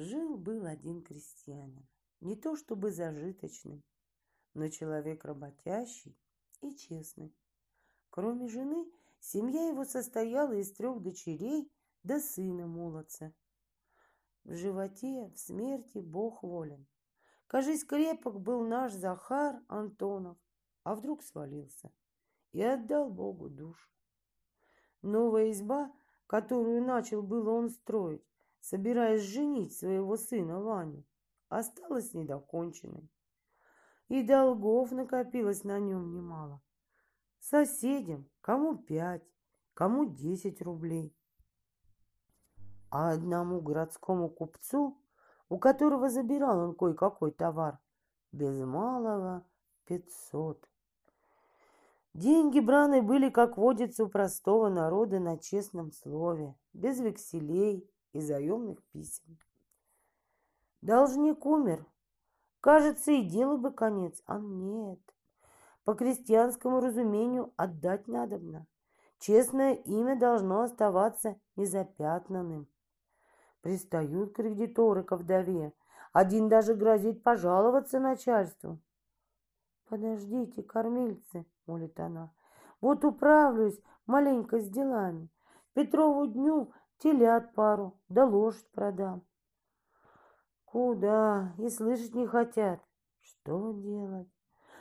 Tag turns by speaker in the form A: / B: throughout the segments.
A: Жил-был один крестьянин, не то чтобы зажиточный, но человек работящий и честный. Кроме жены, семья его состояла из трех дочерей да сына молодца. В животе, в смерти Бог волен. Кажись, крепок был наш Захар Антонов, а вдруг свалился и отдал Богу душу. Новая изба, которую начал было он строить, собираясь женить своего сына Ваню, осталась недоконченной. И долгов накопилось на нем немало. Соседям, кому пять, кому десять рублей. А одному городскому купцу, у которого забирал он кое-какой товар, без малого пятьсот. Деньги браны были, как водится, у простого народа на честном слове, без векселей и заемных писем. Должник умер. Кажется, и дело бы конец, а нет. По крестьянскому разумению отдать надобно. Честное имя должно оставаться незапятнанным. Пристают кредиторы ко вдове. Один даже грозит пожаловаться начальству. «Подождите, кормильцы!» — молит она. «Вот управлюсь маленько с делами. Петрову дню телят пару, да лошадь продам». «Куда? И слышать не хотят. Что делать?»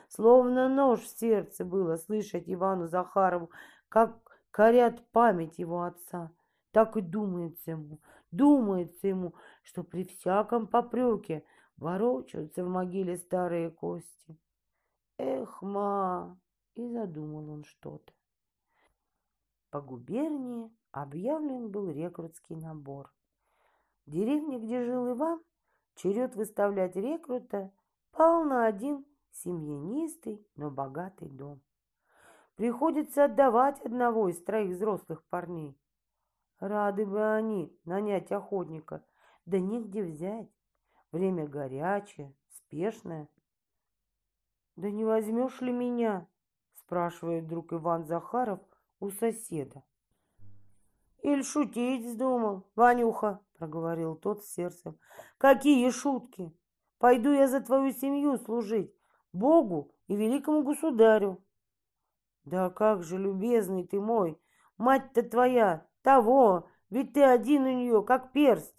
A: Словно нож в сердце было слышать Ивану Захарову, как корят память его отца. Так и думается ему, думается ему, что при всяком попреке ворочаются в могиле старые кости. Эх, ма! И задумал он что-то. По губернии объявлен был рекрутский набор. В деревне, где жил Иван, черед выставлять рекрута пал на один семьянистый, но богатый дом. Приходится отдавать одного из троих взрослых парней. Рады бы они нанять охотника, да негде взять. Время горячее, спешное. «Да не возьмешь ли меня?» спрашивает вдруг Иван Захаров у соседа. «Иль шутить вздумал, Ванюха?» проговорил тот с сердцем. «Какие шутки! Пойду я за твою семью служить, Богу и великому государю!» «Да как же, любезный ты мой, мать-то твоя, того, ведь ты один у нее, как перст!»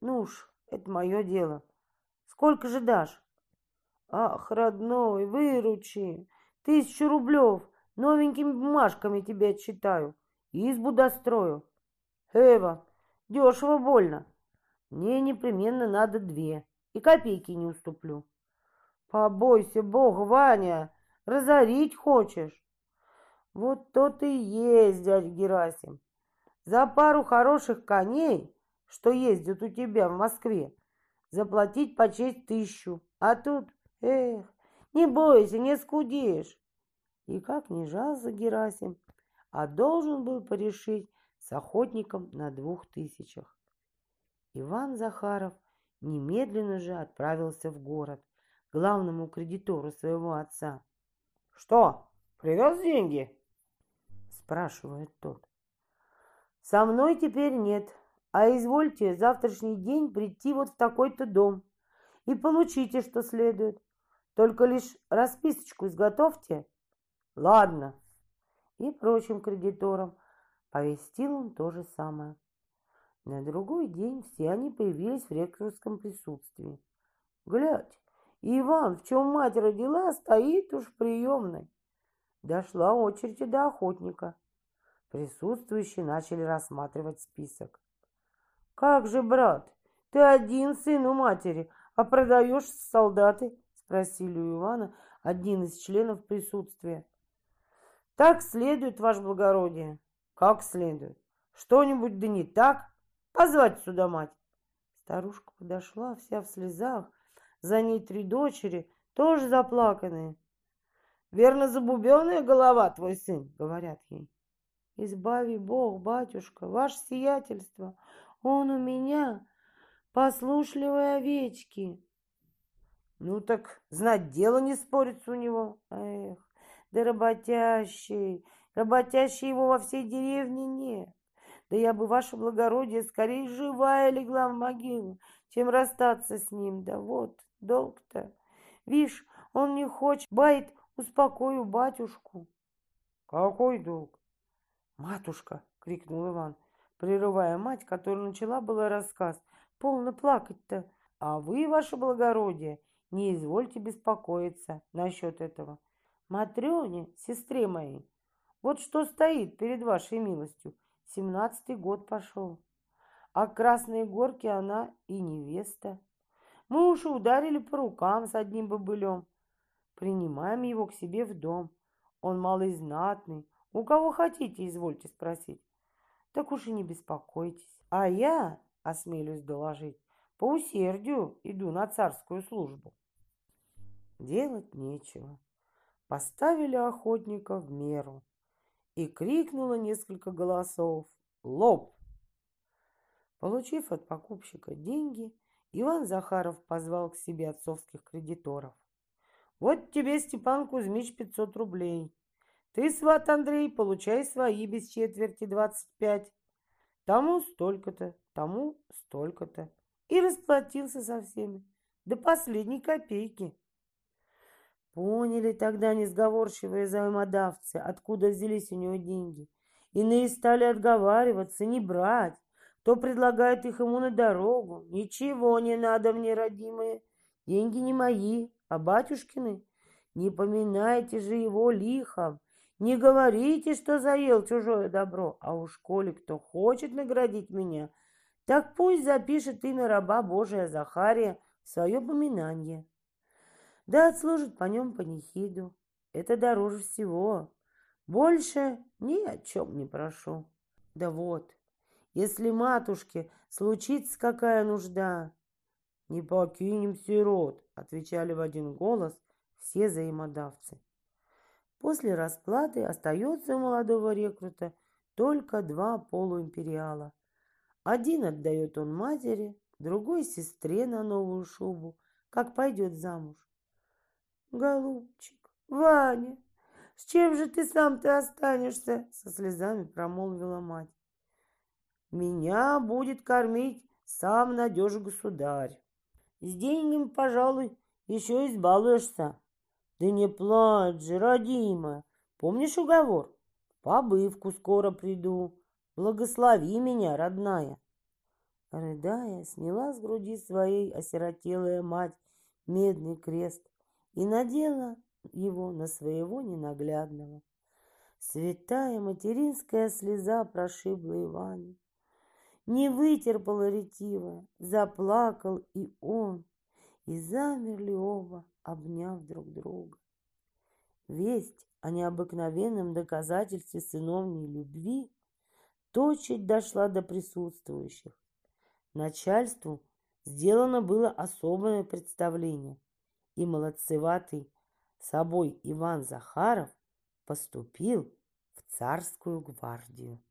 A: «Ну уж, это мое дело. Сколько же дашь?» Ах, родной, выручи. Тысячу рублев. Новенькими бумажками тебе отчитаю. Избу дострою. Эва, дешево больно. Мне непременно надо две. И копейки не уступлю. Побойся Бог, Ваня. Разорить хочешь? Вот то ты и есть, дядя Герасим. За пару хороших коней, что ездят у тебя в Москве, заплатить по честь тысячу. А тут Эх, не бойся, не скудеешь. И как не жался Герасим, а должен был порешить с охотником на двух тысячах. Иван Захаров немедленно же отправился в город, главному кредитору своего отца. — Что, привез деньги? — спрашивает тот. — Со мной теперь нет, а извольте завтрашний день прийти вот в такой-то дом и получите, что следует. Только лишь расписочку изготовьте. Ладно. И прочим кредиторам повестил он то же самое. На другой день все они появились в ректорском присутствии. Глядь, Иван, в чем мать родила, стоит уж в приемной. Дошла очередь до охотника. Присутствующие начали рассматривать список. «Как же, брат, ты один сын у матери, а продаешь солдаты спросили у Ивана один из членов присутствия. Так следует, ваше благородие. Как следует? Что-нибудь да не так? Позвать сюда мать. Старушка подошла, вся в слезах. За ней три дочери, тоже заплаканные. Верно, забубенная голова твой сын, говорят ей. Избави Бог, батюшка, ваше сиятельство, он у меня, послушливые овечки. Ну так знать дело не спорится у него. Эх, да работящий, работящий его во всей деревне нет. Да я бы, ваше благородие, скорее живая легла в могилу, чем расстаться с ним. Да вот, долг-то. Вишь, он не хочет, бает, успокою батюшку. Какой долг? Матушка, крикнул Иван, прерывая мать, которая начала было рассказ. Полно плакать-то. А вы, ваше благородие, не извольте беспокоиться насчет этого. Матрёне, сестре моей, вот что стоит перед вашей милостью. Семнадцатый год пошел. А к Красной Горке она и невеста. Мы уж ударили по рукам с одним бобылем. Принимаем его к себе в дом. Он малый знатный. У кого хотите, извольте спросить. Так уж и не беспокойтесь. А я, осмелюсь доложить, по усердию иду на царскую службу. Делать нечего. Поставили охотника в меру. И крикнуло несколько голосов «Лоб!». Получив от покупщика деньги, Иван Захаров позвал к себе отцовских кредиторов. «Вот тебе, Степан Кузьмич, пятьсот рублей. Ты, сват Андрей, получай свои без четверти двадцать пять. Тому столько-то, тому столько-то и расплатился со всеми до последней копейки. Поняли тогда несговорчивые взаимодавцы, откуда взялись у него деньги. Иные стали отговариваться, не брать. Кто предлагает их ему на дорогу. Ничего не надо мне, родимые. Деньги не мои, а батюшкины. Не поминайте же его лихом. Не говорите, что заел чужое добро. А уж коли кто хочет наградить меня — так пусть запишет имя раба Божия Захария в свое поминание. Да отслужит по нем панихиду. Это дороже всего. Больше ни о чем не прошу. Да вот, если матушке случится какая нужда, не покинем сирот, отвечали в один голос все взаимодавцы. После расплаты остается у молодого рекрута только два полуимпериала – один отдает он матери, другой сестре на новую шубу, как пойдет замуж. Голубчик, Ваня, с чем же ты сам-то останешься? Со слезами промолвила мать. Меня будет кормить сам надежный государь. С деньгами, пожалуй, еще избалуешься. Да не плачь же, родимая. Помнишь уговор? Побывку скоро приду. Благослови меня, родная. Рыдая, сняла с груди своей осиротелая мать медный крест и надела его на своего ненаглядного. Святая материнская слеза прошибла Ивана. Не вытерпала ретива, заплакал и он, и замерли оба, обняв друг друга. Весть о необыкновенном доказательстве сыновней любви тотчас дошла до присутствующих. Начальству сделано было особое представление, и молодцеватый собой Иван Захаров поступил в царскую гвардию.